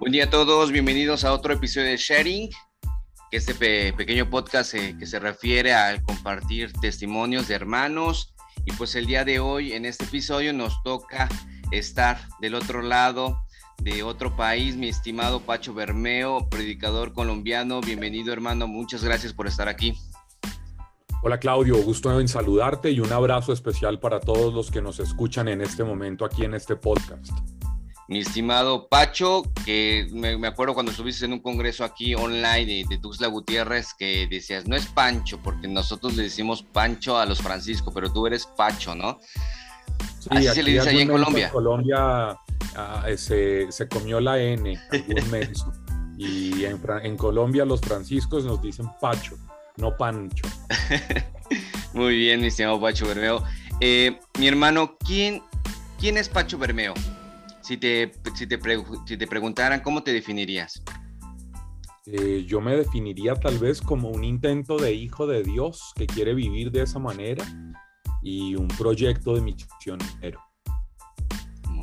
Buen día a todos, bienvenidos a otro episodio de Sharing, que este pequeño podcast eh, que se refiere a compartir testimonios de hermanos. Y pues el día de hoy, en este episodio, nos toca estar del otro lado de otro país, mi estimado Pacho Bermeo, predicador colombiano. Bienvenido hermano, muchas gracias por estar aquí. Hola Claudio, gusto en saludarte y un abrazo especial para todos los que nos escuchan en este momento aquí en este podcast mi estimado Pacho, que me, acuerdo cuando estuviste en un congreso aquí online de, de, Tuxtla Gutiérrez que decías, no es Pancho, porque nosotros le decimos Pancho a los Francisco, pero tú eres Pacho, ¿no? Sí, Así se le dice allá en Colombia. En Colombia ah, se, se, comió la N, algún y en, en Colombia los franciscos nos dicen Pacho, no Pancho. Muy bien, mi estimado Pacho Bermeo. Eh, mi hermano, ¿quién, ¿quién es Pacho Bermeo? Si te, si te, te preguntaran, ¿cómo te definirías? Eh, yo me definiría tal vez como un intento de hijo de Dios que quiere vivir de esa manera y un proyecto de misionero.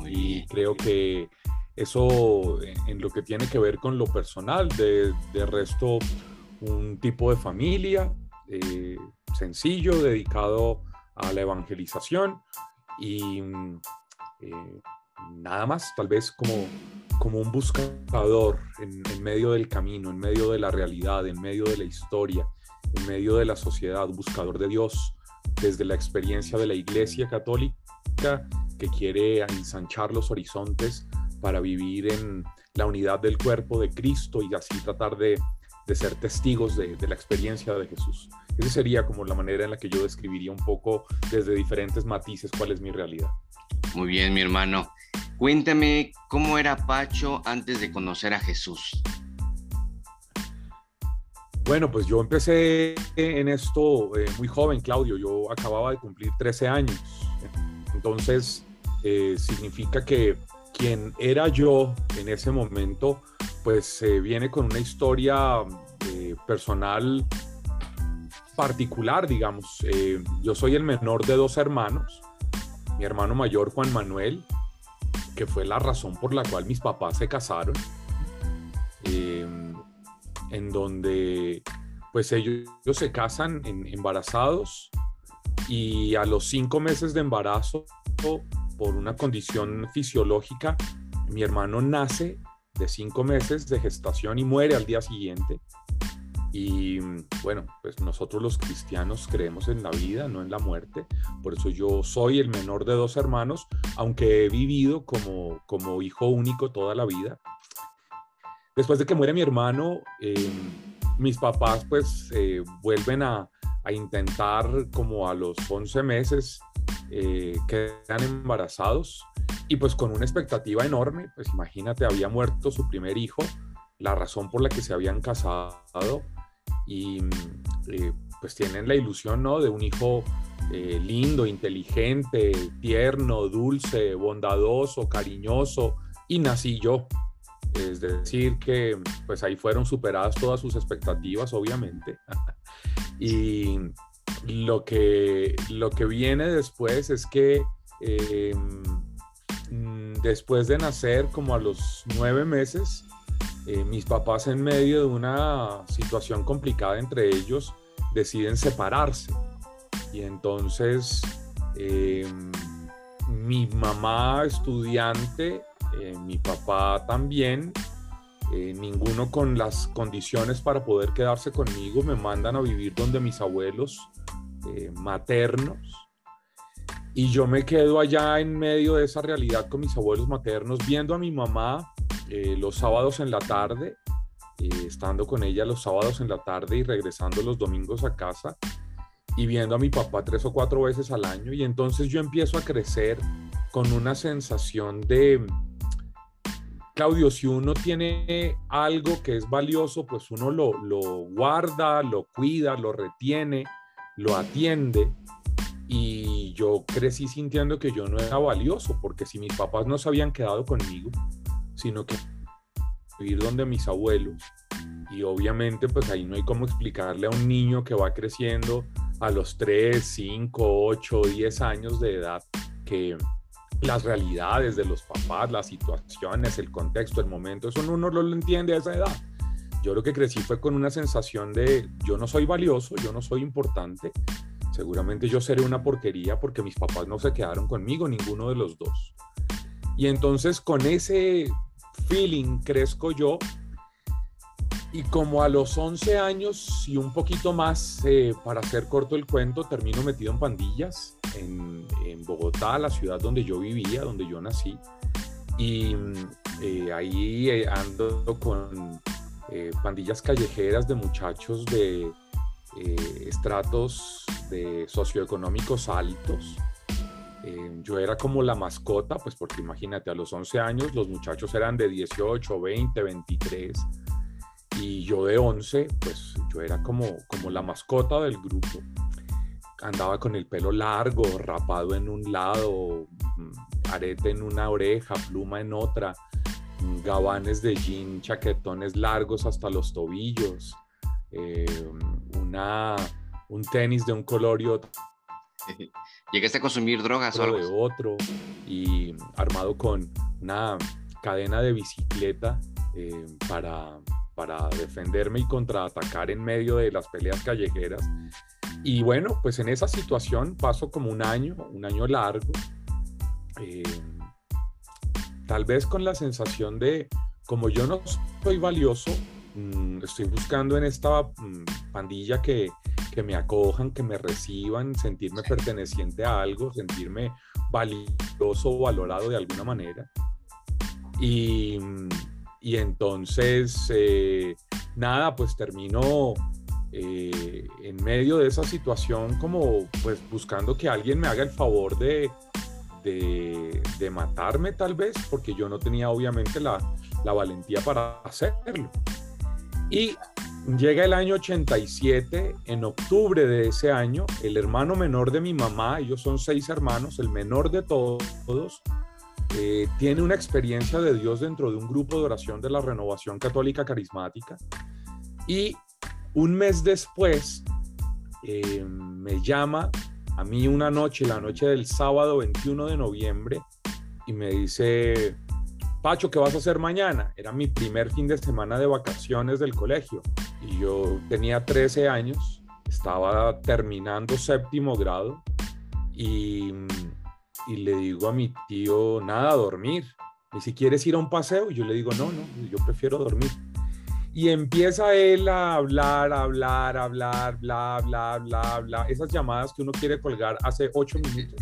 y creo que eso en lo que tiene que ver con lo personal, de, de resto un tipo de familia eh, sencillo, dedicado a la evangelización y eh, nada más, tal vez como, como un buscador en, medio del camino, en medio de la realidad, en medio de la historia, en medio de la sociedad, buscador de Dios desde la experiencia de la Iglesia Católica que quiere ensanchar los horizontes para vivir en la unidad del cuerpo de Cristo y así tratar de, ser testigos de, de, la experiencia de Jesús. Esa sería como la manera en la que yo describiría un poco desde diferentes matices cuál es mi realidad. Muy bien, mi hermano. Cuéntame cómo era Pacho antes de conocer a Jesús. Bueno, pues yo empecé en esto eh, muy joven, Claudio. Yo acababa de cumplir 13 años. Entonces, eh, significa que quien era yo en ese momento, pues viene con una historia eh, personal particular, digamos. yo soy el menor de dos hermanos. Mi hermano mayor, Juan Manuel, que fue la razón por la cual mis papás se casaron, em, en donde pues ellos, se casan embarazados y a los cinco meses de embarazo, por una condición fisiológica, mi hermano nace de cinco meses de gestación y muere al día siguiente. Y bueno, pues nosotros los cristianos creemos en la vida, no en la muerte. Por eso yo soy el menor de dos hermanos, aunque he vivido como, como hijo único toda la vida. Después de que muere mi hermano, eh, mis papás pues vuelven a, a, intentar como a los 11 meses eh, quedan embarazados y pues con una expectativa enorme, pues imagínate, había muerto su primer hijo, la razón por la que se habían casado y eh, pues tienen la ilusión, ¿no? De un hijo eh, lindo, inteligente, tierno, dulce, bondadoso, cariñoso, y nací yo. Es decir, que pues ahí fueron superadas todas sus expectativas, obviamente. y lo que, lo que viene después es que em, después de nacer, como a los nueve meses, eh, mis papás en medio de una situación complicada entre ellos deciden separarse. Y entonces em, mi mamá estudiante, eh, mi papá también, eh, ninguno con las condiciones para poder quedarse conmigo, me mandan a vivir donde mis abuelos maternos. Y yo me quedo allá en medio de esa realidad con mis abuelos maternos, viendo a mi mamá eh, los sábados en la tarde, eh, estando con ella los sábados en la tarde y regresando los domingos a casa y viendo a mi papá tres o cuatro veces al año. Y entonces yo empiezo a crecer con una sensación de, Claudio, si uno tiene algo que es valioso, pues uno lo, lo guarda, lo cuida, lo retiene, lo atiende. Y yo crecí sintiendo que yo no era valioso, porque si mis papás no se habían quedado conmigo, sino que vivir donde mis abuelos. Y obviamente pues ahí no hay cómo explicarle a un niño que va creciendo a los 3, 5, 8, 10 años de edad que, las realidades de los papás, las situaciones, el contexto, el momento, eso uno no lo entiende a esa edad. Yo lo que crecí fue con una sensación de yo no soy valioso, yo no soy importante, seguramente yo seré una porquería porque mis papás no se quedaron conmigo, ninguno de los dos. Y entonces con ese feeling crezco yo y como a los 11 años y un poquito más, eh, para hacer corto el cuento, termino metido en pandillas en, Bogotá, la ciudad donde yo vivía, donde yo nací. Y eh, ahí eh, ando con pandillas callejeras de muchachos de estratos de socioeconómicos altos. Yo era como la mascota, pues porque imagínate, a los 11 años los muchachos eran de 18, 20, 23 y yo de 11, pues yo era como, como la mascota del grupo. Andaba con el pelo largo, rapado en un lado, mm, arete en una oreja, pluma en otra, mm, gabanes de jean, chaquetones largos hasta los tobillos, eh, una, un tenis de un color y otro. ¿Llegaste a consumir drogas o algo? De otro, y armado con una cadena de bicicleta eh, para para defenderme y contraatacar en medio de las peleas callejeras. Y bueno, pues en esa situación paso como un año, un año largo, eh, tal vez con la sensación de, como yo no soy valioso, mm, estoy buscando en esta mm, pandilla que, que me acojan, que me reciban, sentirme perteneciente a algo, sentirme valioso o valorado de alguna manera. Y y entonces, eh, nada, pues termino eh, en medio de esa situación como pues buscando que alguien me haga el favor de, de, matarme tal vez, porque yo no tenía obviamente la, la valentía para hacerlo. Y llega el año 87, en octubre de ese año, el hermano menor de mi mamá, ellos son seis hermanos, el menor de todos, eh, tiene una experiencia de Dios dentro de un grupo de oración de la Renovación Católica Carismática. Y un mes después eh, me llama a mí una noche, la noche del sábado 21 de noviembre, y me dice, Pacho, ¿qué vas a hacer mañana? Era mi primer fin de semana de vacaciones del colegio yo tenía 13 años, estaba terminando séptimo grado y y le digo a mi tío, nada, dormir. Y si quieres ir a un paseo, yo le digo, no, no, yo prefiero dormir. Y empieza él a hablar, a hablar, a hablar, bla, bla, bla, bla. Esas llamadas que uno quiere colgar hace ocho minutos.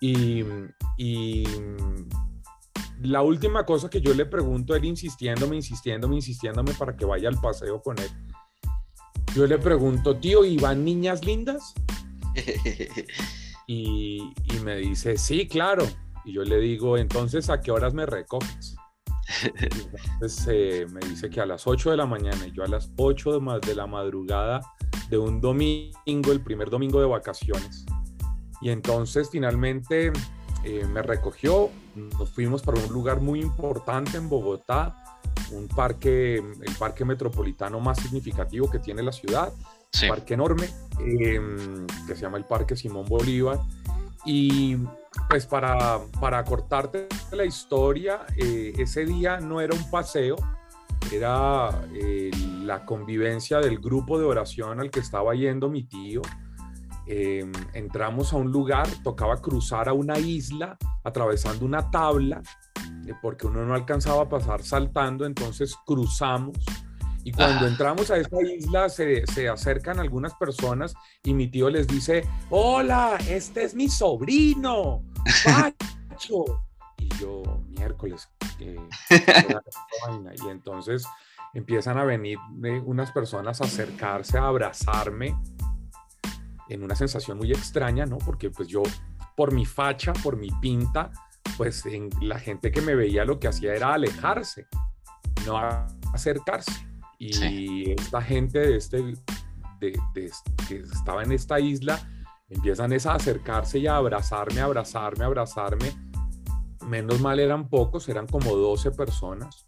Y, y la última cosa que yo le pregunto, él insistiéndome, insistiéndome, insistiéndome para que vaya al paseo con él. Yo le pregunto, tío, ¿y van niñas lindas? Y, me dice, sí, claro. Y yo le digo, entonces, ¿a qué horas me recoges? Entonces eh, me dice que a las 8 de la mañana y yo a las 8 de, de la madrugada de un domingo, el primer domingo de vacaciones. Y entonces finalmente eh, me recogió, nos fuimos para un lugar muy importante en Bogotá, un parque, el parque metropolitano más significativo que tiene la ciudad, un parque enorme, em, que se llama el Parque Simón Bolívar. Y pues para, para cortarte la historia, eh, ese día no era un paseo, era eh, la convivencia del grupo de oración al que estaba yendo mi tío. Em, entramos a un lugar, tocaba cruzar a una isla atravesando una tabla, eh, porque uno no alcanzaba a pasar saltando, entonces cruzamos y cuando ah. entramos a esta isla se, se, acercan algunas personas y mi tío les dice, hola, este es mi sobrino, Pacho. y yo, miércoles, y entonces empiezan a venir unas personas a acercarse, a abrazarme en una sensación muy extraña, ¿no? Porque pues yo, por mi facha, por mi pinta, pues en, la gente que me veía lo que hacía era alejarse, no acercarse. Y esta gente de este, de, que estaba en esta isla empiezan a acercarse y a abrazarme, abrazarme, abrazarme. Menos mal eran pocos, eran como 12 personas.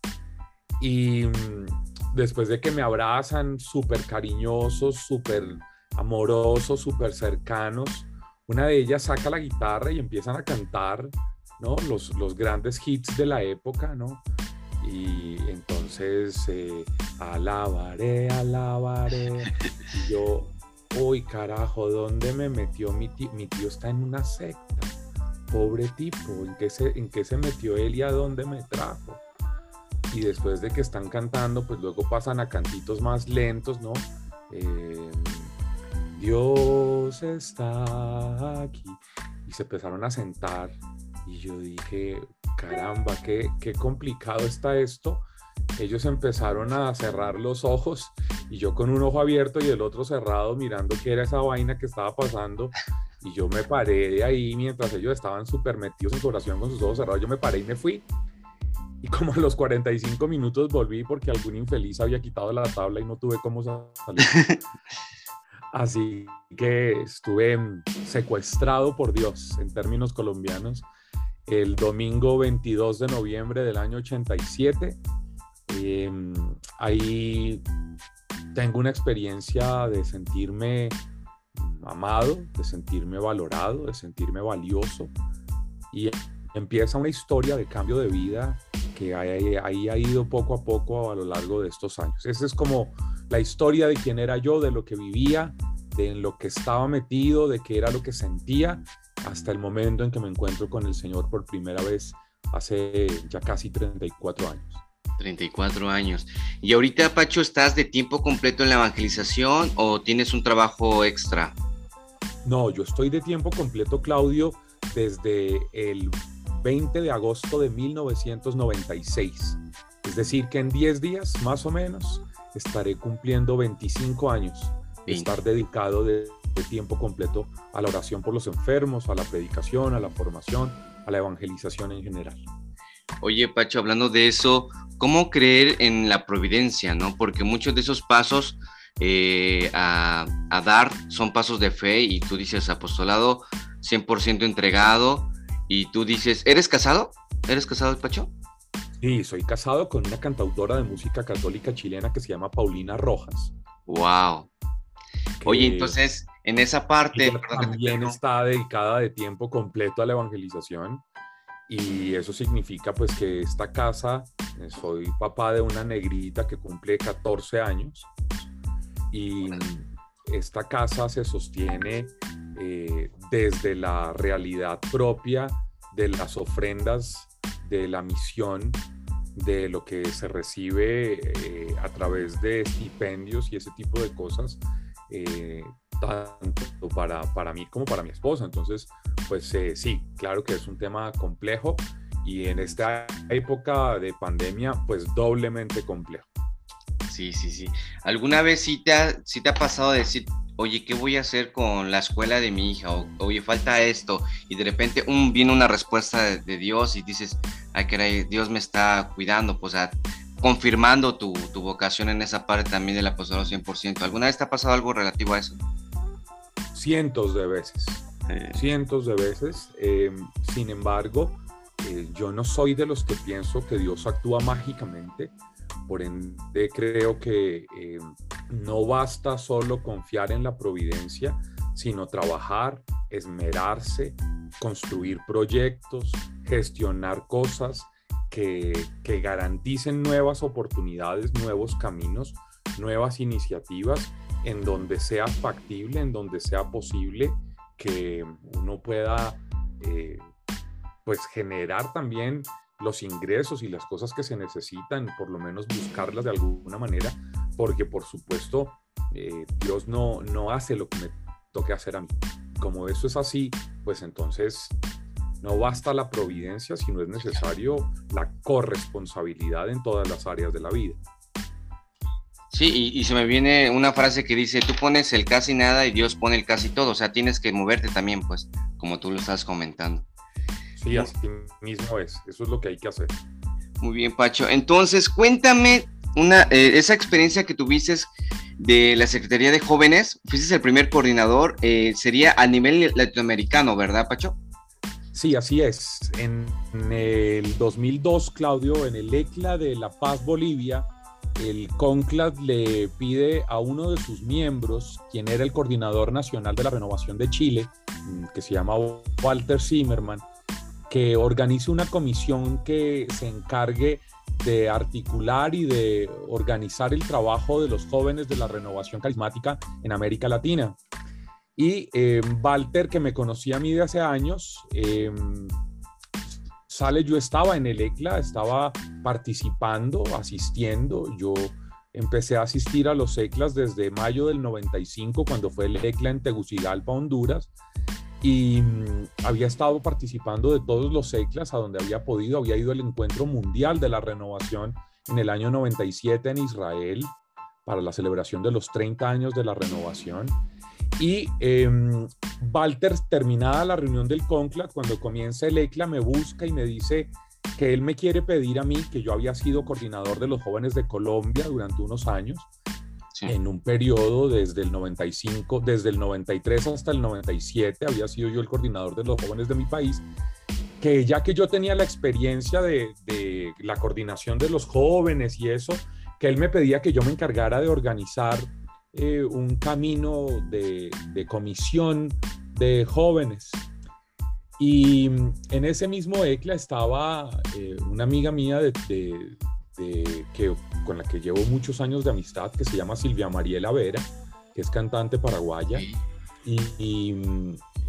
Y mm, después de que me abrazan, súper cariñosos, súper amorosos, súper cercanos, una de ellas saca la guitarra y empiezan a cantar ¿no? Los, los grandes hits de la época, ¿no? Y entonces, eh, alabaré, alabaré. Y yo, uy, carajo, ¿dónde me metió mi tío? Mi tío está en una secta. Pobre tipo, ¿en qué se, en qué se metió él y a dónde me trajo? Y después de que están cantando, pues luego pasan a cantitos más lentos, ¿no? Eh, Dios está aquí. Y se empezaron a sentar y yo dije, caramba, qué, qué complicado está esto. Ellos empezaron a cerrar los ojos y yo con un ojo abierto y el otro cerrado mirando qué era esa vaina que estaba pasando. Y yo me paré de ahí mientras ellos estaban súper metidos en su oración con sus ojos cerrados. Yo me paré y me fui. Y como a los 45 minutos volví porque algún infeliz había quitado la tabla y no tuve cómo salir. Así que estuve secuestrado por Dios en términos colombianos el domingo 22 de noviembre del año 87. Em, ahí tengo una experiencia de sentirme amado, de sentirme valorado, de sentirme valioso. Y empieza una historia de cambio de vida que ahí, ha ido poco a poco a lo largo de estos años. Esa es como la historia de quién era yo, de lo que vivía, de en lo que estaba metido, de qué era lo que sentía hasta el momento en que me encuentro con el Señor por primera vez hace ya casi 34 años. 34 años. ¿Y ahorita, Pacho, estás de tiempo completo en la evangelización o tienes un trabajo extra? No, yo estoy de tiempo completo, Claudio, desde el 20 de agosto de 1996. Es decir, que en 10 días, más o menos, estaré cumpliendo 25 años de estar dedicado de tiempo completo a la oración por los enfermos, a la predicación, a la formación, a la evangelización en general. Oye, Pacho, hablando de eso, ¿cómo creer en la providencia, no? Porque muchos de esos pasos eh, a, dar son pasos de fe y tú dices apostolado 100% entregado y tú dices, ¿eres casado? ¿Eres casado, Pacho? Sí, soy casado con una cantautora de música católica chilena que se llama Paulina Rojas. Wow. Oye, entonces, en esa parte... También está dedicada de tiempo completo a la evangelización y eso significa pues que esta casa, eh, soy papá de una negrita que cumple 14 años y esta casa se sostiene eh, desde la realidad propia de las ofrendas de la misión de lo que se recibe eh, a través de estipendios y ese tipo de cosas eh, tanto para, para, mí como para mi esposa. Entonces, pues eh, sí, claro que es un tema complejo y en esta época de pandemia, pues doblemente complejo. Sí, sí, sí. ¿Alguna vez sí te ha, te ha pasado decir, oye, ¿qué voy a hacer con la escuela de mi hija? O, oye, falta esto. Y de repente um, viene una respuesta de, Dios y dices, ay, que Dios me está cuidando. Pues, o confirmando tu, vocación en esa parte también del apostolado 100%. ¿Alguna vez te ha pasado algo relativo a eso? Cientos de veces, cientos de veces. Em, sin embargo, eh, yo no soy de los que pienso que Dios actúa mágicamente. Por ende, creo que no basta solo confiar en la providencia, sino trabajar, esmerarse, construir proyectos, gestionar cosas que, garanticen nuevas oportunidades, nuevos caminos, nuevas iniciativas en donde sea factible, en donde sea posible que uno pueda eh, pues generar también los ingresos y las cosas que se necesitan, por lo menos buscarlas de alguna manera, porque por supuesto eh, Dios no, no hace lo que me toque hacer a mí. Como eso es así, pues entonces no basta la providencia, sino es necesario la corresponsabilidad en todas las áreas de la vida. Sí, y, se me viene una frase que dice, tú pones el casi nada y Dios pone el casi todo, o sea, tienes que moverte también, pues, como tú lo estás comentando. Sí, así mismo es, eso es lo que hay que hacer. Muy bien, Pacho. Entonces, cuéntame una, eh, esa experiencia que tuviste de la Secretaría de Jóvenes, fuiste el primer coordinador, eh, sería a nivel latinoamericano, ¿verdad, Pacho? Sí, así es. En, el 2002, Claudio, en el ECLA de La Paz, Bolivia, el CONCLAD le pide a uno de sus miembros, quien era el coordinador nacional de la renovación de Chile, mm, que se llama Walter Zimmerman, que organice una comisión que se encargue de articular y de organizar el trabajo de los jóvenes de la renovación carismática en América Latina. Y eh, Walter, que me conocía a mí de hace años, eh, sale, yo estaba en el ECLA, estaba participando, asistiendo, yo empecé a asistir a los ECLAs desde mayo del 95, cuando fue el ECLA en Tegucigalpa, Honduras, y mm, había estado participando de todos los ECLAS a donde había podido, había ido al encuentro mundial de la renovación en el año 97 en Israel para la celebración de los 30 años de la renovación. Y em, Walter, terminada la reunión del CONCLA, cuando comienza el ECLA, me busca y me dice que él me quiere pedir a mí, que yo había sido coordinador de los jóvenes de Colombia durante unos años, en un periodo desde el 95, desde el 93 hasta el 97, había sido yo el coordinador de los jóvenes de mi país, que ya que yo tenía la experiencia de, la coordinación de los jóvenes y eso, que él me pedía que yo me encargara de organizar eh, un camino de, comisión de jóvenes. Y en ese mismo ECLA estaba eh, una amiga mía de, que, con la que llevo muchos años de amistad, que se llama Silvia Mariela Vera, que es cantante paraguaya. Y,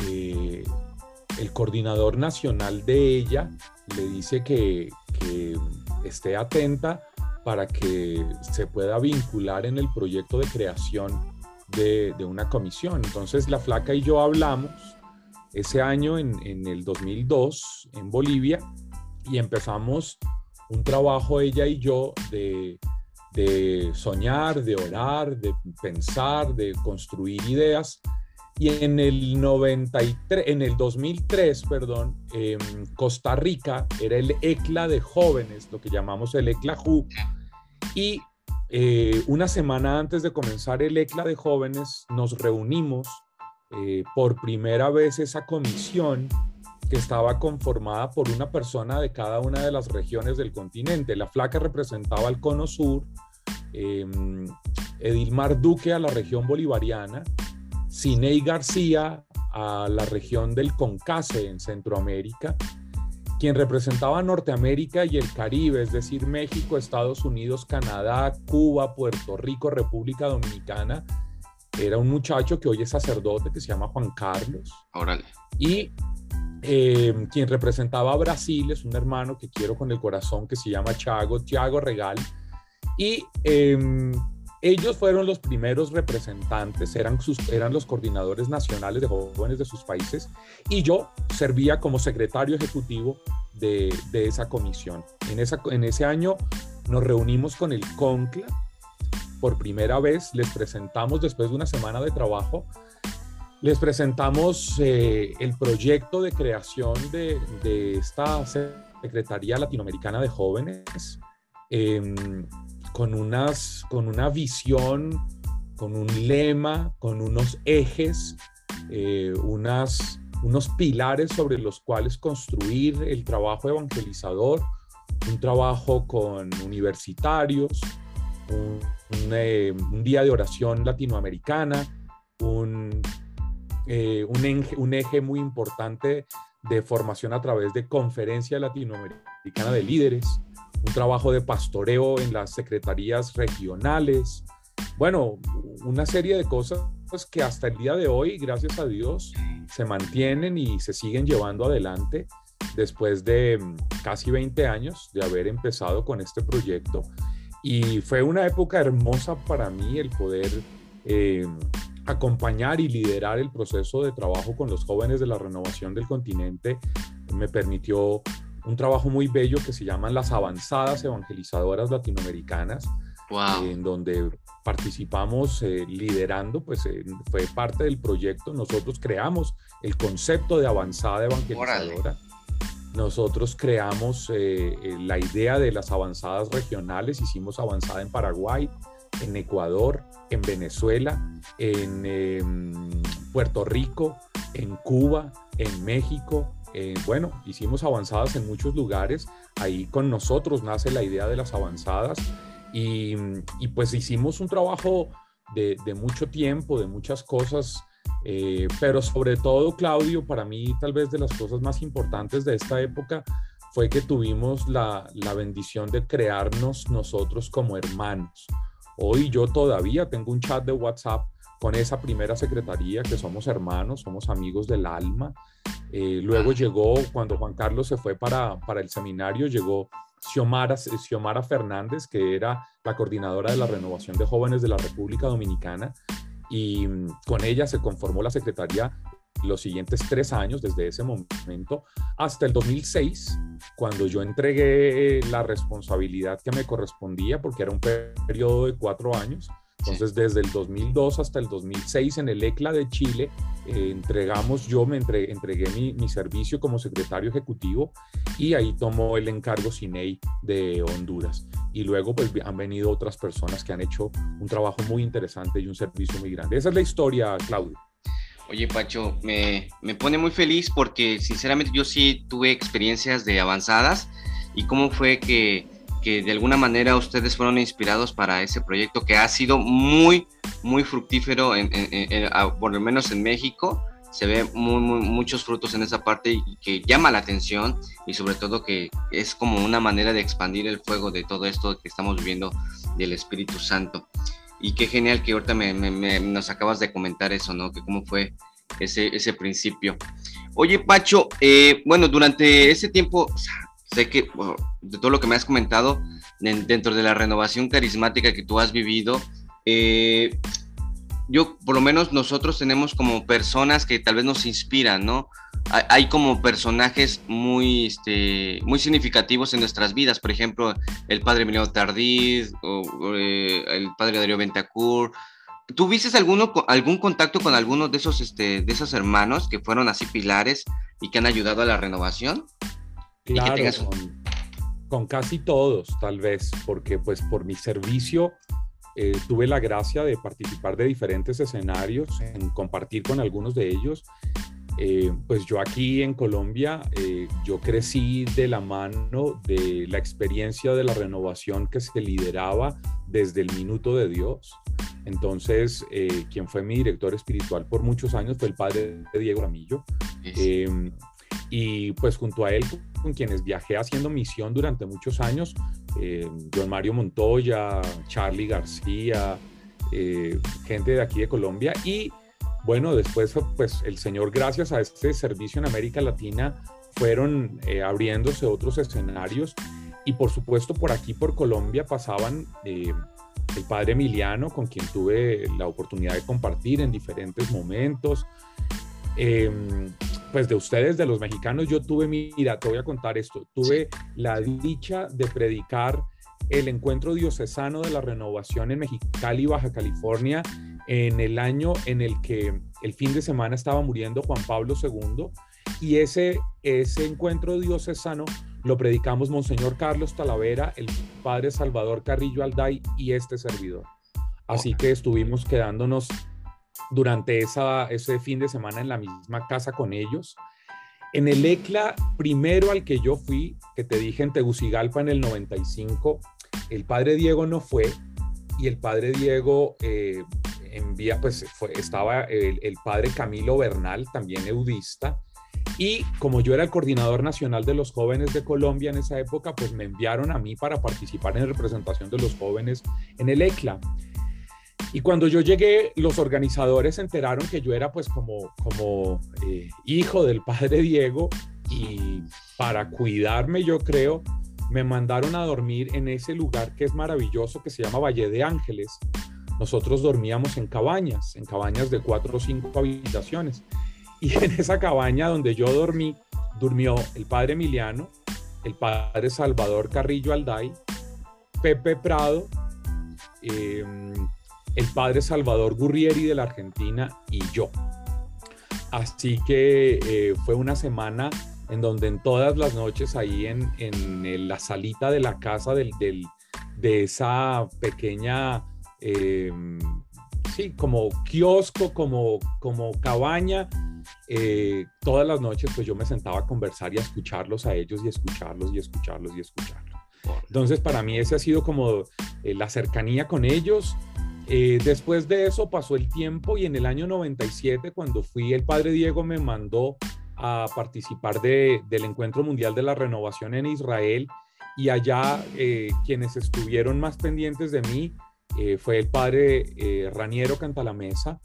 eh, el coordinador nacional de ella le dice que, esté atenta para que se pueda vincular en el proyecto de creación de, una comisión. Entonces la flaca y yo hablamos ese año en, en el 2002 en Bolivia y empezamos un trabajo ella y yo de, soñar, de orar, de pensar, de construir ideas. Y en el 93, en el 2003, perdón, Costa Rica era el ECLA de jóvenes, lo que llamamos el ECLA JU. Y eh, una semana antes de comenzar el ECLA de jóvenes, nos reunimos eh, por primera vez esa comisión que estaba conformada por una persona de cada una de las regiones del continente. La flaca representaba al cono sur, em, Edilmar Duque a la región bolivariana, Ciney García a la región del Concase en Centroamérica, quien representaba Norteamérica y el Caribe, es decir, México, Estados Unidos, Canadá, Cuba, Puerto Rico, República Dominicana. Era un muchacho que hoy es sacerdote que se llama Juan Carlos. Órale. Y eh, quien representaba a Brasil es un hermano que quiero con el corazón que se llama Thiago, Thiago Regal. Y em, ellos fueron los primeros representantes, eran, sus, eran los coordinadores nacionales de jóvenes de sus países y yo servía como secretario ejecutivo de, de esa comisión. En, esa, en ese año nos reunimos con el CONCLA por primera vez, les presentamos después de una semana de trabajo les presentamos eh, el proyecto de creación de, esta Secretaría Latinoamericana de Jóvenes em, con, unas, con una visión, con un lema, con unos ejes, eh, unas, unos pilares sobre los cuales construir el trabajo evangelizador, un trabajo con universitarios, un, eh, un día de oración latinoamericana, un eh, un, eje, muy importante de formación a través de conferencia latinoamericana de líderes, un trabajo de pastoreo en las secretarías regionales, bueno, una serie de cosas que hasta el día de hoy, gracias a Dios, se mantienen y se siguen llevando adelante después de mm, casi 20 años de haber empezado con este proyecto. Y fue una época hermosa para mí el poder eh, acompañar y liderar el proceso de trabajo con los jóvenes de la renovación del continente me permitió un trabajo muy bello que se llaman las avanzadas evangelizadoras latinoamericanas, en donde participamos eh, liderando, pues eh, fue parte del proyecto, nosotros creamos el concepto de avanzada evangelizadora. Nosotros creamos eh, la idea de las avanzadas regionales, hicimos avanzada en Paraguay, en Ecuador, en Venezuela, en em, Puerto Rico, en Cuba, en México. bueno, hicimos avanzadas en muchos lugares. Ahí con nosotros nace la idea de las avanzadas y, pues hicimos un trabajo de, mucho tiempo, de muchas cosas Eh, pero sobre todo, Claudio, para mí tal vez de las cosas más importantes de esta época fue que tuvimos la, la bendición de crearnos nosotros como hermanos. Hoy yo todavía tengo un chat de WhatsApp con esa primera secretaría, que somos hermanos, somos amigos del alma. Eh, luego llegó, cuando Juan Carlos se fue para, para el seminario, llegó Xiomara, Xiomara Fernández, que era la coordinadora de la renovación de jóvenes de la República Dominicana, y mm, con ella se conformó la secretaría los siguientes tres años, desde ese momento hasta el 2006, cuando yo entregué la responsabilidad que me correspondía, porque era un periodo de cuatro años. Entonces, desde el 2002 hasta el 2006 en el ECLA de Chile, eh, entregamos, yo me entregué, entregué mi, mi, servicio como secretario ejecutivo y ahí tomó el encargo CINEI de Honduras. Y luego pues han venido otras personas que han hecho un trabajo muy interesante y un servicio muy grande. Esa es la historia, Claudio. Oye, Pacho, me, me, pone muy feliz porque sinceramente yo sí tuve experiencias de avanzadas y cómo fue que, que, de alguna manera ustedes fueron inspirados para ese proyecto que ha sido muy, muy fructífero, por lo menos en México. Se ve muy, muy, muchos frutos en esa parte y que llama la atención y sobre todo que es como una manera de expandir el fuego de todo esto que estamos viviendo del Espíritu Santo. Y qué genial que ahorita me, me, nos acabas de comentar eso, ¿no? Que cómo fue ese, ese principio. Oye, Pacho, eh, bueno, durante ese tiempo, sé que de todo lo que me has comentado, dentro de la renovación carismática que tú has vivido, eh, yo, por lo menos nosotros tenemos como personas que tal vez nos inspiran, ¿no? Hay como personajes muy, este, muy significativos en nuestras vidas, por ejemplo, el padre Emiliano Tardí, o, eh, el padre Darío Bentacur. ¿Tuviste alguno, algún contacto con alguno de esos, este, de esos hermanos que fueron así pilares y que han ayudado a la renovación? Claro, con, con, casi todos, tal vez, porque pues por mi servicio eh, tuve la gracia de participar de diferentes escenarios, en compartir con algunos de ellos eh, pues yo aquí en Colombia, eh, yo crecí de la mano de la experiencia de la renovación que se lideraba desde el minuto de Dios. Entonces, eh, quien fue mi director espiritual por muchos años fue el padre de Diego Ramillo. Em, y pues junto a él, con quienes viajé haciendo misión durante muchos años, John Mario Montoya, Charlie García, gente de aquí de Colombia y bueno, después, pues el Señor, gracias a este servicio en América Latina, fueron eh, abriéndose otros escenarios. Y por supuesto por aquí, por Colombia, pasaban eh, el padre Emiliano, con quien tuve la oportunidad de compartir en diferentes momentos. Em, pues de ustedes, de los mexicanos, yo tuve, mira, te voy a contar esto, tuve la dicha de predicar el encuentro diocesano de la renovación en Mexicali, Baja California, en el año en el que el fin de semana estaba muriendo Juan Pablo II y ese, ese encuentro diocesano lo predicamos Monseñor Carlos Talavera, el Padre Salvador Carrillo Alday y este servidor. Así que estuvimos quedándonos durante esa, ese fin de semana en la misma casa con ellos. En el ECLA primero al que yo fui, que te dije en Tegucigalpa en el 95, el padre Diego no fue y el padre Diego eh, envía, pues fue, estaba el, padre Camilo Bernal, también eudista, y como yo era el coordinador nacional de los jóvenes de Colombia en esa época, pues me enviaron a mí para participar en representación de los jóvenes en el ECLA. Y cuando yo llegué, los organizadores se enteraron que yo era pues como, como eh, hijo del padre Diego y para cuidarme yo creo, me mandaron a dormir en ese lugar que es maravilloso que se llama Valle de Ángeles, nosotros dormíamos en cabañas, en cabañas de cuatro o cinco habitaciones. Y en esa cabaña donde yo dormí, durmió el padre Emiliano, el padre Salvador Carrillo Alday, Pepe Prado, em, el padre Salvador Gurrieri de la Argentina y yo. Así que eh, fue una semana en donde en todas las noches ahí en, en la salita de la casa del, de esa pequeña eh, sí, como kiosco, como, como cabaña. Eh, todas las noches pues yo me sentaba a conversar y a escucharlos a ellos y escucharlos y escucharlos y escucharlos. Entonces para mí ese ha sido como eh, la cercanía con ellos. Eh, después de eso pasó el tiempo y en el año 97, cuando fui, el padre Diego me mandó a participar del Encuentro Mundial de la Renovación en Israel y allá eh, quienes estuvieron más pendientes de mí eh, fue el padre Raniero Cantalamesa,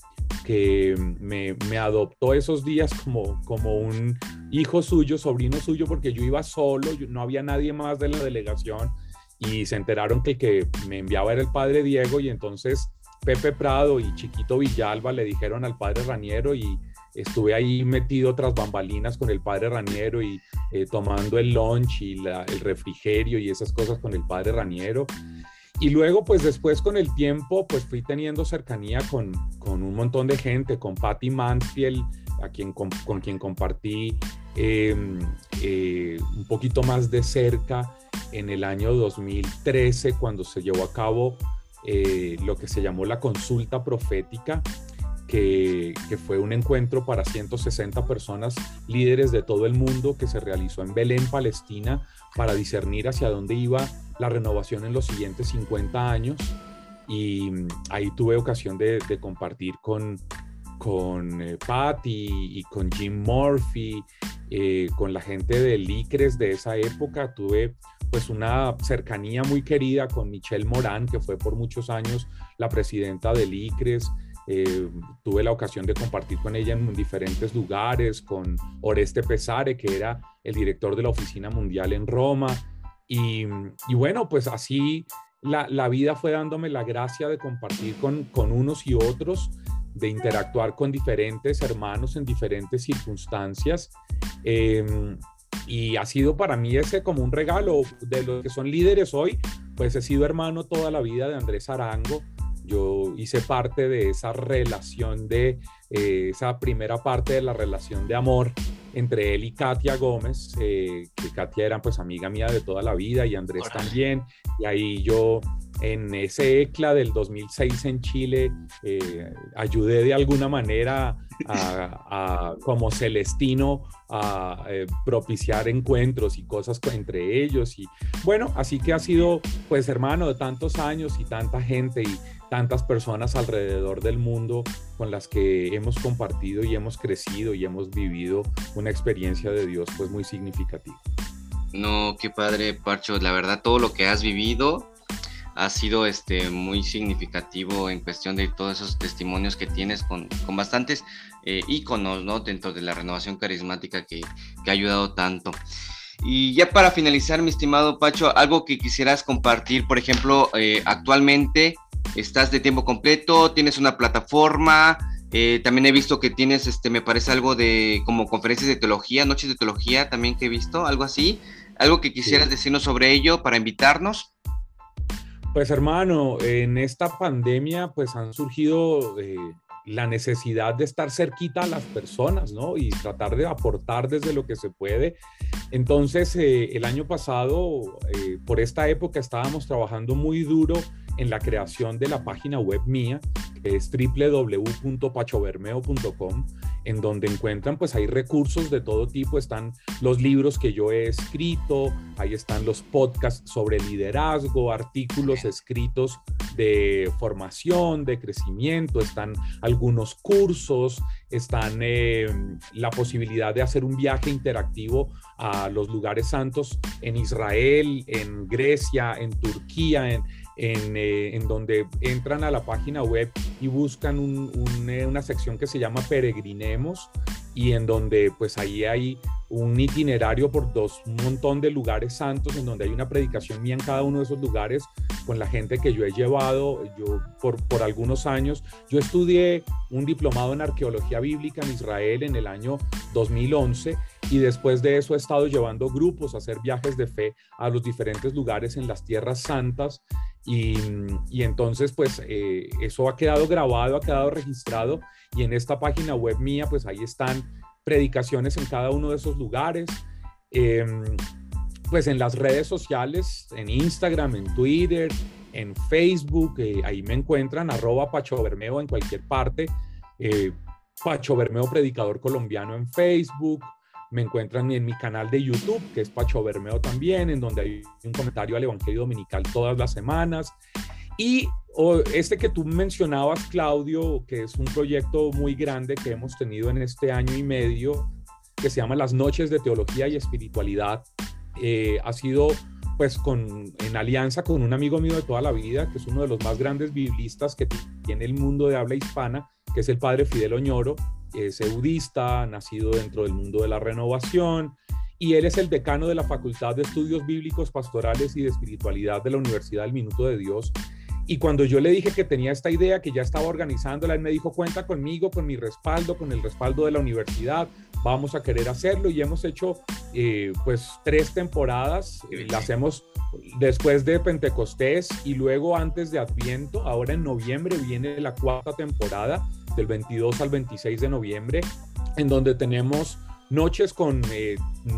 que me, me, adoptó esos días como, como un hijo suyo, sobrino suyo, porque yo iba solo, no había nadie más de la delegación y se enteraron que el que me enviaba era el padre Diego y entonces Pepe Prado y Chiquito Villalba le dijeron al padre Raniero y estuve ahí metido tras bambalinas con el padre Raniero y eh, tomando el lunch y el refrigerio y esas cosas con el padre Raniero. Y luego, pues después con el tiempo, pues fui teniendo cercanía con, con un montón de gente, con Patty Mansfield, a quien, con, quien compartí em, eh, un poquito más de cerca en el año 2013, cuando se llevó a cabo eh, lo que se llamó la consulta profética, que, que, fue un encuentro para 160 personas líderes de todo el mundo que se realizó en Belén, Palestina, para discernir hacia dónde iba la renovación en los siguientes 50 años. Y mm, ahí tuve ocasión de, compartir con, con eh, Patty y con Jim Murphy, eh, con la gente de Licres de esa época. Tuve pues una cercanía muy querida con Michelle Morán, que fue por muchos años la presidenta de Licres. Eh, tuve la ocasión de compartir con ella en diferentes lugares, con Oreste Pesare, que era el director de la Oficina Mundial en Roma. Y, bueno, pues así la, la, vida fue dándome la gracia de compartir con, con unos y otros, de interactuar con diferentes hermanos en diferentes circunstancias. Eh, y ha sido para mí ese como un regalo de los que son líderes hoy, pues he sido hermano toda la vida de Andrés Arango. Yo hice parte de esa relación de eh, esa primera parte de la relación de amor entre él y Katia Gómez, eh, que Katia era pues amiga mía de toda la vida y Andrés también. Y ahí yo en ese ECLA del 2006 en Chile eh, ayudé de alguna manera a, como Celestino a eh, propiciar encuentros y cosas entre ellos y bueno, así que ha sido pues hermano de tantos años y tanta gente y tantas personas alrededor del mundo con las que hemos compartido y hemos crecido y hemos vivido una experiencia de Dios pues muy significativa. No, qué padre, Parcho, la verdad todo lo que has vivido ha sido este, muy significativo en cuestión de todos esos testimonios que tienes con, con bastantes eh, íconos ¿no? dentro de la renovación carismática que, que, ha ayudado tanto. Y ya para finalizar, mi estimado Pacho, algo que quisieras compartir, por ejemplo, eh, actualmente estás de tiempo completo, tienes una plataforma, eh, también he visto que tienes, este, me parece algo de como conferencias de teología, noches de teología también que he visto, algo así. Algo que quisieras decirnos sobre ello para invitarnos. Pues hermano, en esta pandemia pues han surgido eh, la necesidad de estar cerquita a las personas, ¿no? Y tratar de aportar desde lo que se puede. Entonces, eh, el año pasado, por esta época, estábamos trabajando muy duro en la creación de la página web mía, que es www.pachobermeo.com en donde encuentran, pues hay recursos de todo tipo, están los libros que yo he escrito, ahí están los podcasts sobre liderazgo, artículos escritos de formación, de crecimiento, están algunos cursos, están eh, la posibilidad de hacer un viaje interactivo a los lugares santos en Israel, en Grecia, en Turquía, en, eh, en, donde entran a la página web y buscan eh, una sección que se llama Peregrinemos y en donde pues ahí hay un itinerario por dos, un montón de lugares santos, en donde hay una predicación mía en cada uno de esos lugares con la gente que yo he llevado yo por, por algunos años. Yo estudié un diplomado en arqueología bíblica en Israel en el año 2011 y después de eso he estado llevando grupos a hacer viajes de fe a los diferentes lugares en las tierras santas y, entonces pues eh, eso ha quedado grabado, ha quedado registrado y en esta página web mía pues ahí están predicaciones en cada uno de esos lugares. Em, pues en las redes sociales, en Instagram, en Twitter, en Facebook, eh, ahí me encuentran arroba Pacho Bermeo en cualquier parte. Eh, Pacho Bermeo Predicador Colombiano en Facebook, me encuentran en mi canal de YouTube, que es Pacho Bermeo también, en donde hay un comentario al Evangelio Dominical todas las semanas. Y este que tú mencionabas, Claudio, que es un proyecto muy grande que hemos tenido en este año y medio, que se llama Las Noches de Teología y Espiritualidad, eh, ha sido pues con, en alianza con un amigo mío de toda la vida, que es uno de los más grandes biblistas que tiene el mundo de habla hispana, que es el padre Fidel Oñoro, es eudista, nacido dentro del mundo de la renovación, y él es el decano de la Facultad de Estudios Bíblicos, Pastorales y de Espiritualidad de la Universidad del Minuto de Dios. Y cuando yo le dije que tenía esta idea, que ya estaba organizándola, él me dijo, cuenta conmigo, con mi respaldo, con el respaldo de la universidad, vamos a querer hacerlo. Y hemos hecho eh, pues tres temporadas, la hacemos después de Pentecostés y luego antes de Adviento. Ahora en noviembre viene la cuarta temporada, del 22 al 26 de noviembre, en donde tenemos noches con eh,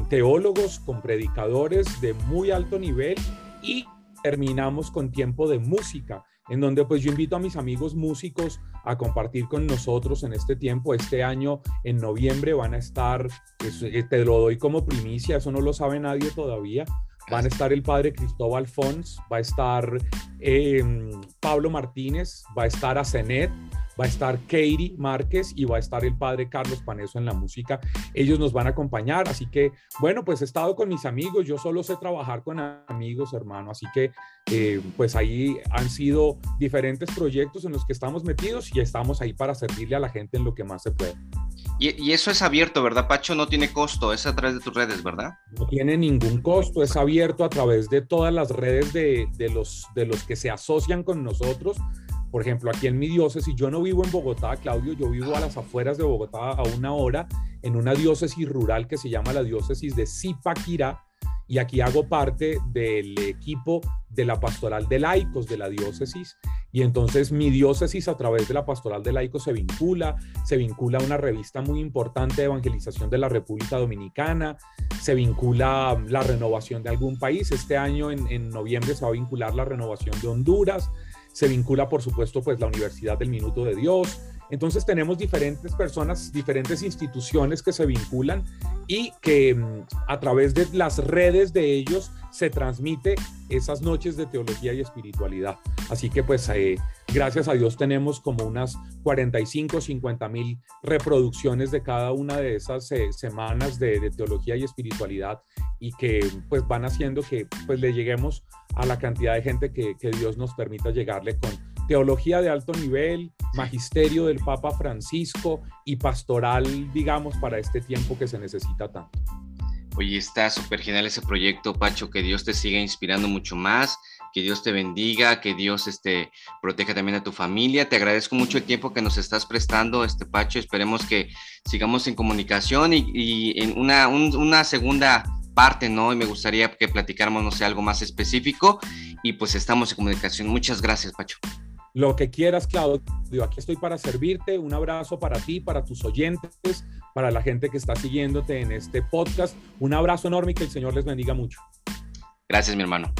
teólogos, con predicadores de muy alto nivel y terminamos con tiempo de música, en donde pues yo invito a mis amigos músicos a compartir con nosotros en este tiempo. Este año, en noviembre, van a estar, eh, te lo doy como primicia, eso no lo sabe nadie todavía. Van a estar el padre Cristóbal Fons, va a estar em, Pablo Martínez, va a estar Asenet, va a estar Katie Márquez y va a estar el padre Carlos Paneso en la música. Ellos nos van a acompañar, así que bueno, pues he estado con mis amigos, yo solo sé trabajar con amigos, hermano, así que eh, pues ahí han sido diferentes proyectos en los que estamos metidos y estamos ahí para servirle a la gente en lo que más se puede. Y, eso es abierto, ¿verdad, Pacho? No tiene costo, es a través de tus redes, ¿verdad? No tiene ningún costo, es abierto a través de todas las redes de, de los, de los que se asocian con nosotros por ejemplo, aquí en mi diócesis, yo no vivo en Bogotá, Claudio, yo vivo a las afueras de Bogotá a una hora en una diócesis rural que se llama la diócesis de Zipaquirá y aquí hago parte del equipo de la pastoral de laicos de la diócesis. Y entonces mi diócesis a través de la pastoral de laicos se vincula, se vincula a una revista muy importante de evangelización de la República Dominicana, se vincula la renovación de algún país, este año en noviembre se va a vincular la renovación de Honduras, se vincula, por supuesto, pues la Universidad del Minuto de Dios. Entonces tenemos diferentes personas, diferentes instituciones que se vinculan y que mm, a través de las redes de ellos se transmite esas noches de teología y espiritualidad. Así que pues eh, gracias a Dios tenemos como unas 45, 50 mil reproducciones de cada una de esas eh, semanas de, teología y espiritualidad y que pues van haciendo que pues le lleguemos a la cantidad de gente que Dios nos permita llegarle con teología de alto nivel, magisterio del Papa Francisco y pastoral, digamos, para este tiempo que se necesita tanto. Oye, está súper genial ese proyecto, Pacho, que Dios te siga inspirando mucho más, que Dios te bendiga, que Dios este, proteja también a tu familia. Te agradezco mucho el tiempo que nos estás prestando, este Pacho. Esperemos que sigamos en comunicación y, en una, una segunda parte, ¿no? Y me gustaría que platicáramos, no sé, algo más específico. Y pues estamos en comunicación. Muchas gracias, Pacho. Lo que quieras, Claudio. Aquí estoy para servirte. Un abrazo para ti, para tus oyentes, para la gente que está siguiéndote en este podcast. Un abrazo enorme y que el Señor les bendiga mucho. Gracias, mi hermano.